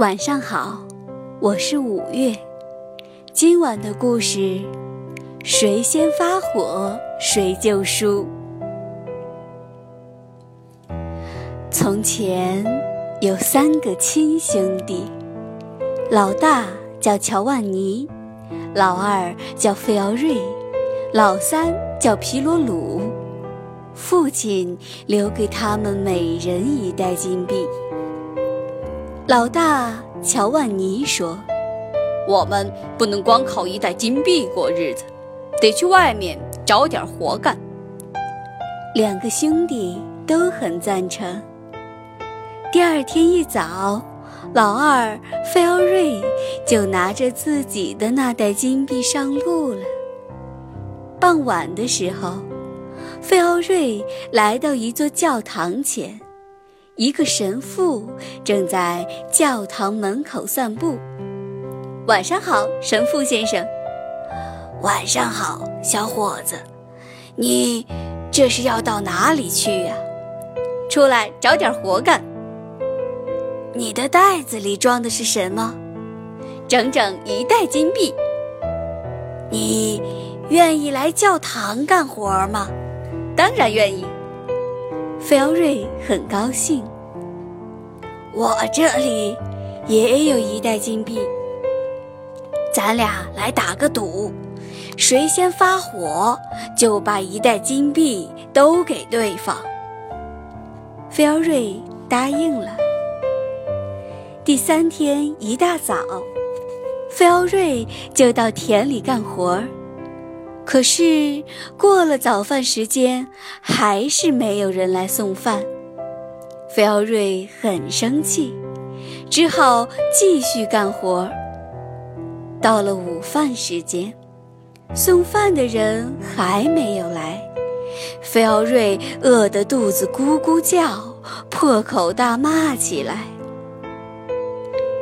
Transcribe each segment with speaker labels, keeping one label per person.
Speaker 1: 晚上好，我是五月。今晚的故事，谁先发火谁就输。从前有三个亲兄弟，老大叫乔万尼，老二叫费奥瑞，老三叫皮罗鲁。父亲留给他们每人一袋金币。老大乔万尼说：“
Speaker 2: 我们不能光靠一袋金币过日子，得去外面找点活干。”
Speaker 1: 两个兄弟都很赞成。第二天一早，老二费奥瑞就拿着自己的那袋金币上路了。傍晚的时候，费奥瑞来到一座教堂前。一个神父正在教堂门口散步。晚上好，神父先生。
Speaker 3: 晚上好，小伙子。你这是要到哪里去呀？
Speaker 2: 出来找点活干。
Speaker 3: 你的袋子里装的是什么？
Speaker 2: 整整一袋金币。
Speaker 3: 你愿意来教堂干活吗？
Speaker 2: 当然愿意。
Speaker 1: 费奥瑞很高兴。
Speaker 3: 我这里也有一袋金币，咱俩来打个赌，谁先发火就把一袋金币都给对方。
Speaker 1: 费奥瑞答应了。第三天一大早，费奥瑞就到田里干活儿。可是过了早饭时间，还是没有人来送饭。菲奥瑞很生气，只好继续干活。到了午饭时间，送饭的人还没有来，菲奥瑞饿得肚子咕咕叫，破口大骂起来。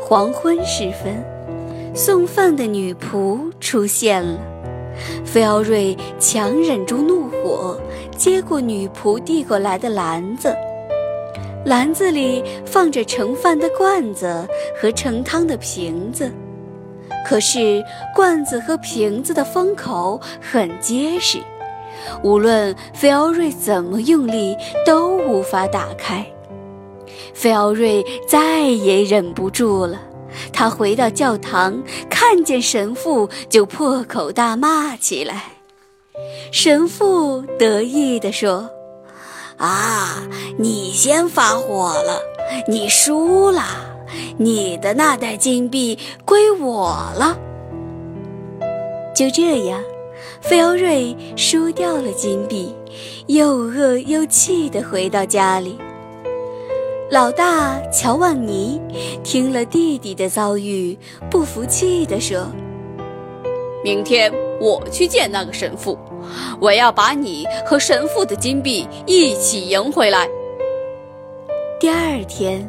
Speaker 1: 黄昏时分，送饭的女仆出现了。菲奥瑞强忍住怒火，接过女仆递过来的篮子。篮子里放着盛饭的罐子和盛汤的瓶子，可是罐子和瓶子的封口很结实，无论菲奥瑞怎么用力都无法打开。菲奥瑞再也忍不住了。他回到教堂，看见神父就破口大骂起来。神父得意地说：“
Speaker 3: 啊，你先发火了，你输了，你的那袋金币归我了。”
Speaker 1: 就这样，费奥瑞输掉了金币，又饿又气地回到家里。老大乔万尼听了弟弟的遭遇，不服气地说：“
Speaker 2: 明天我去见那个神父，我要把你和神父的金币一起赢回来。”
Speaker 1: 第二天，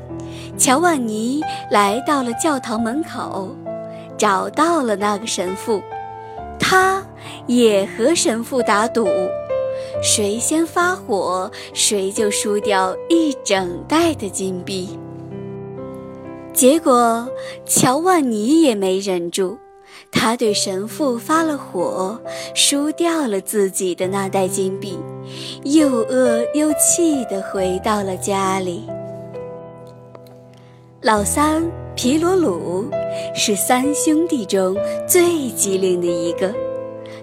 Speaker 1: 乔万尼来到了教堂门口，找到了那个神父，他也和神父打赌。谁先发火，谁就输掉一整袋的金币。结果，乔万尼也没忍住，他对神父发了火，输掉了自己的那袋金币，又饿又气地回到了家里。老三皮罗鲁是三兄弟中最机灵的一个。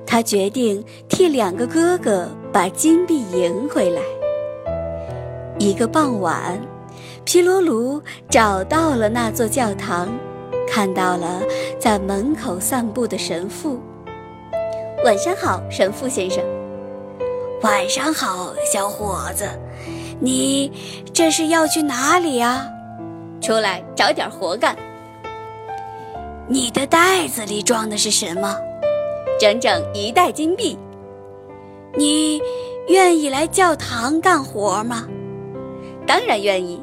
Speaker 1: 他决定替两个哥哥把金币赢回来。一个傍晚，皮罗鲁找到了那座教堂，看到了在门口散步的神父。晚上好，神父先生。
Speaker 3: 晚上好，小伙子。你这是要去哪里呀？
Speaker 2: 出来找点活干。
Speaker 3: 你的袋子里装的是什么？
Speaker 2: 整整一袋金币，
Speaker 3: 你愿意来教堂干活吗？
Speaker 2: 当然愿意。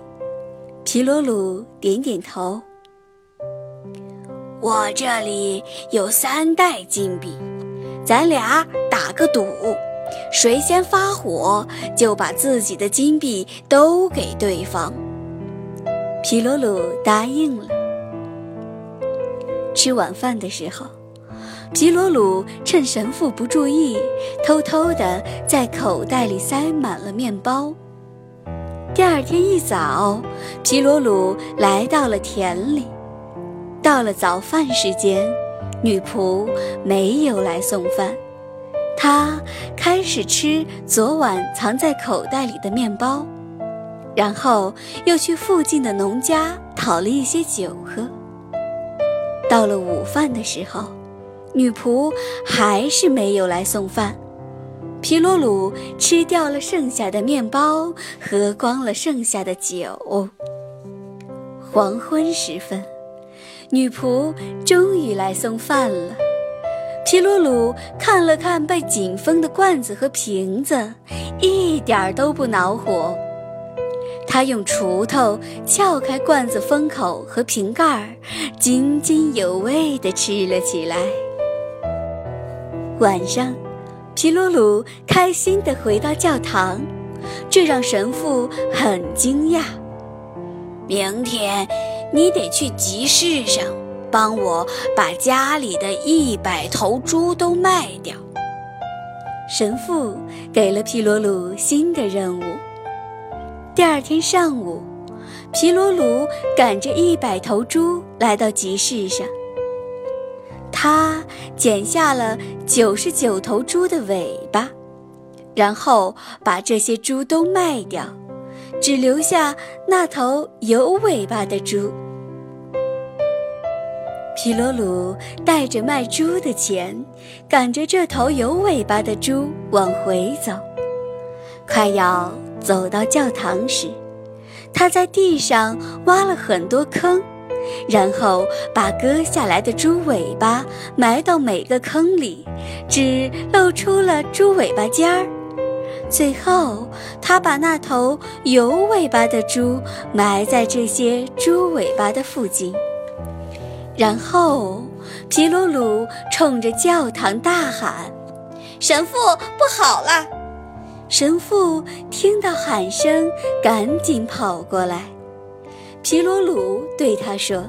Speaker 1: 皮罗鲁点点头。
Speaker 3: 我这里有三袋金币，咱俩打个赌，谁先发火就把自己的金币都给对方。
Speaker 1: 皮罗鲁答应了。吃晚饭的时候，皮罗鲁趁神父不注意，偷偷地在口袋里塞满了面包。第二天一早，皮罗鲁来到了田里。到了早饭时间，女仆没有来送饭，她开始吃昨晚藏在口袋里的面包，然后又去附近的农家讨了一些酒喝。到了午饭的时候，女仆还是没有来送饭，皮罗鲁吃掉了剩下的面包，喝光了剩下的酒。黄昏时分。女仆终于来送饭了。皮鲁鲁看了看被紧封的罐子和瓶子，一点儿都不恼火。他用锄头撬开罐子封口和瓶盖，津津有味地吃了起来。晚上，皮鲁鲁开心地回到教堂，这让神父很惊讶。
Speaker 3: 明天。你得去集市上，帮我把家里的一百头猪都卖掉。
Speaker 1: 神父给了皮罗鲁新的任务。第二天上午，皮罗鲁赶着一百头猪来到集市上。他剪下了九十九头猪的尾巴，然后把这些猪都卖掉。只留下那头有尾巴的猪。皮罗鲁带着卖猪的钱，赶着这头有尾巴的猪往回走。快要走到教堂时，他在地上挖了很多坑，然后把割下来的猪尾巴埋到每个坑里，只露出了猪尾巴尖儿。最后，他把那头有尾巴的猪埋在这些猪尾巴的附近。然后，皮鲁鲁冲着教堂大喊：“
Speaker 2: 神父，不好了！”
Speaker 1: 神父听到喊声，赶紧跑过来。皮鲁鲁对他说：“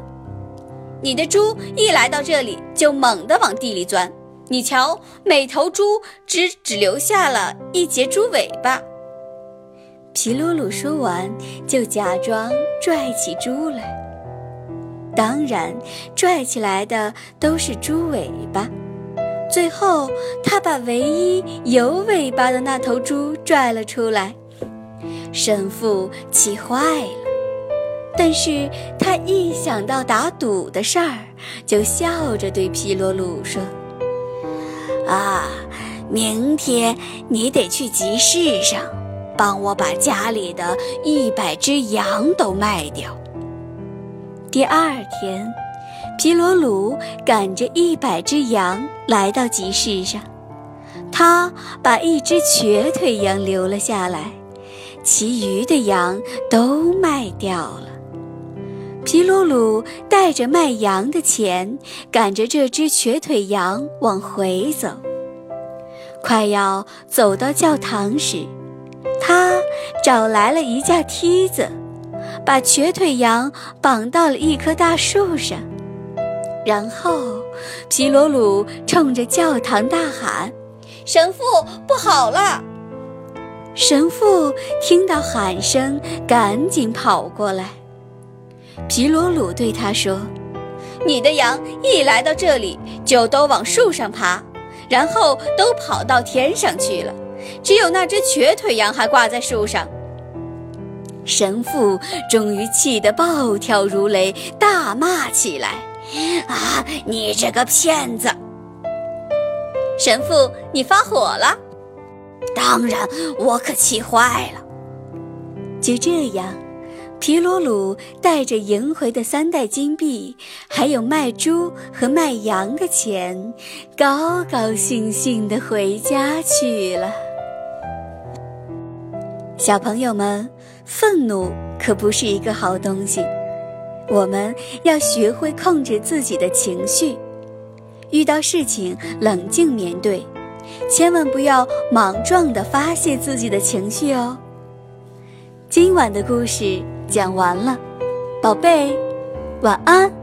Speaker 2: 你的猪一来到这里，就猛地往地里钻。”你瞧，每头猪只只留下了一截猪尾巴。
Speaker 1: 皮鲁鲁说完，就假装拽起猪来。当然，拽起来的都是猪尾巴。最后，他把唯一有尾巴的那头猪拽了出来。神父气坏了，但是他一想到打赌的事儿，就笑着对皮罗鲁说。
Speaker 3: 啊，明天你得去集市上，帮我把家里的一百只羊都卖掉。
Speaker 1: 第二天，皮罗鲁赶着一百只羊来到集市上，他把一只瘸腿羊留了下来，其余的羊都卖掉了。皮鲁鲁带着卖羊的钱，赶着这只瘸腿羊往回走。快要走到教堂时，他找来了一架梯子，把瘸腿羊绑到了一棵大树上。然后，皮鲁鲁冲着教堂大喊：“
Speaker 2: 神父，不好了！”
Speaker 1: 神父听到喊声，赶紧跑过来。皮罗鲁对他说：“
Speaker 2: 你的羊一来到这里，就都往树上爬，然后都跑到天上去了。只有那只瘸腿羊还挂在树上。”
Speaker 1: 神父终于气得暴跳如雷，大骂起来：“
Speaker 3: 啊，你这个骗子！
Speaker 2: 神父，你发火了？
Speaker 3: 当然，我可气坏了。”
Speaker 1: 就这样。皮鲁鲁带着赢回的三袋金币，还有卖猪和卖羊的钱，高高兴兴地回家去了。小朋友们，愤怒可不是一个好东西，我们要学会控制自己的情绪，遇到事情冷静面对，千万不要莽撞地发泄自己的情绪哦。今晚的故事。讲完了，宝贝，晚安。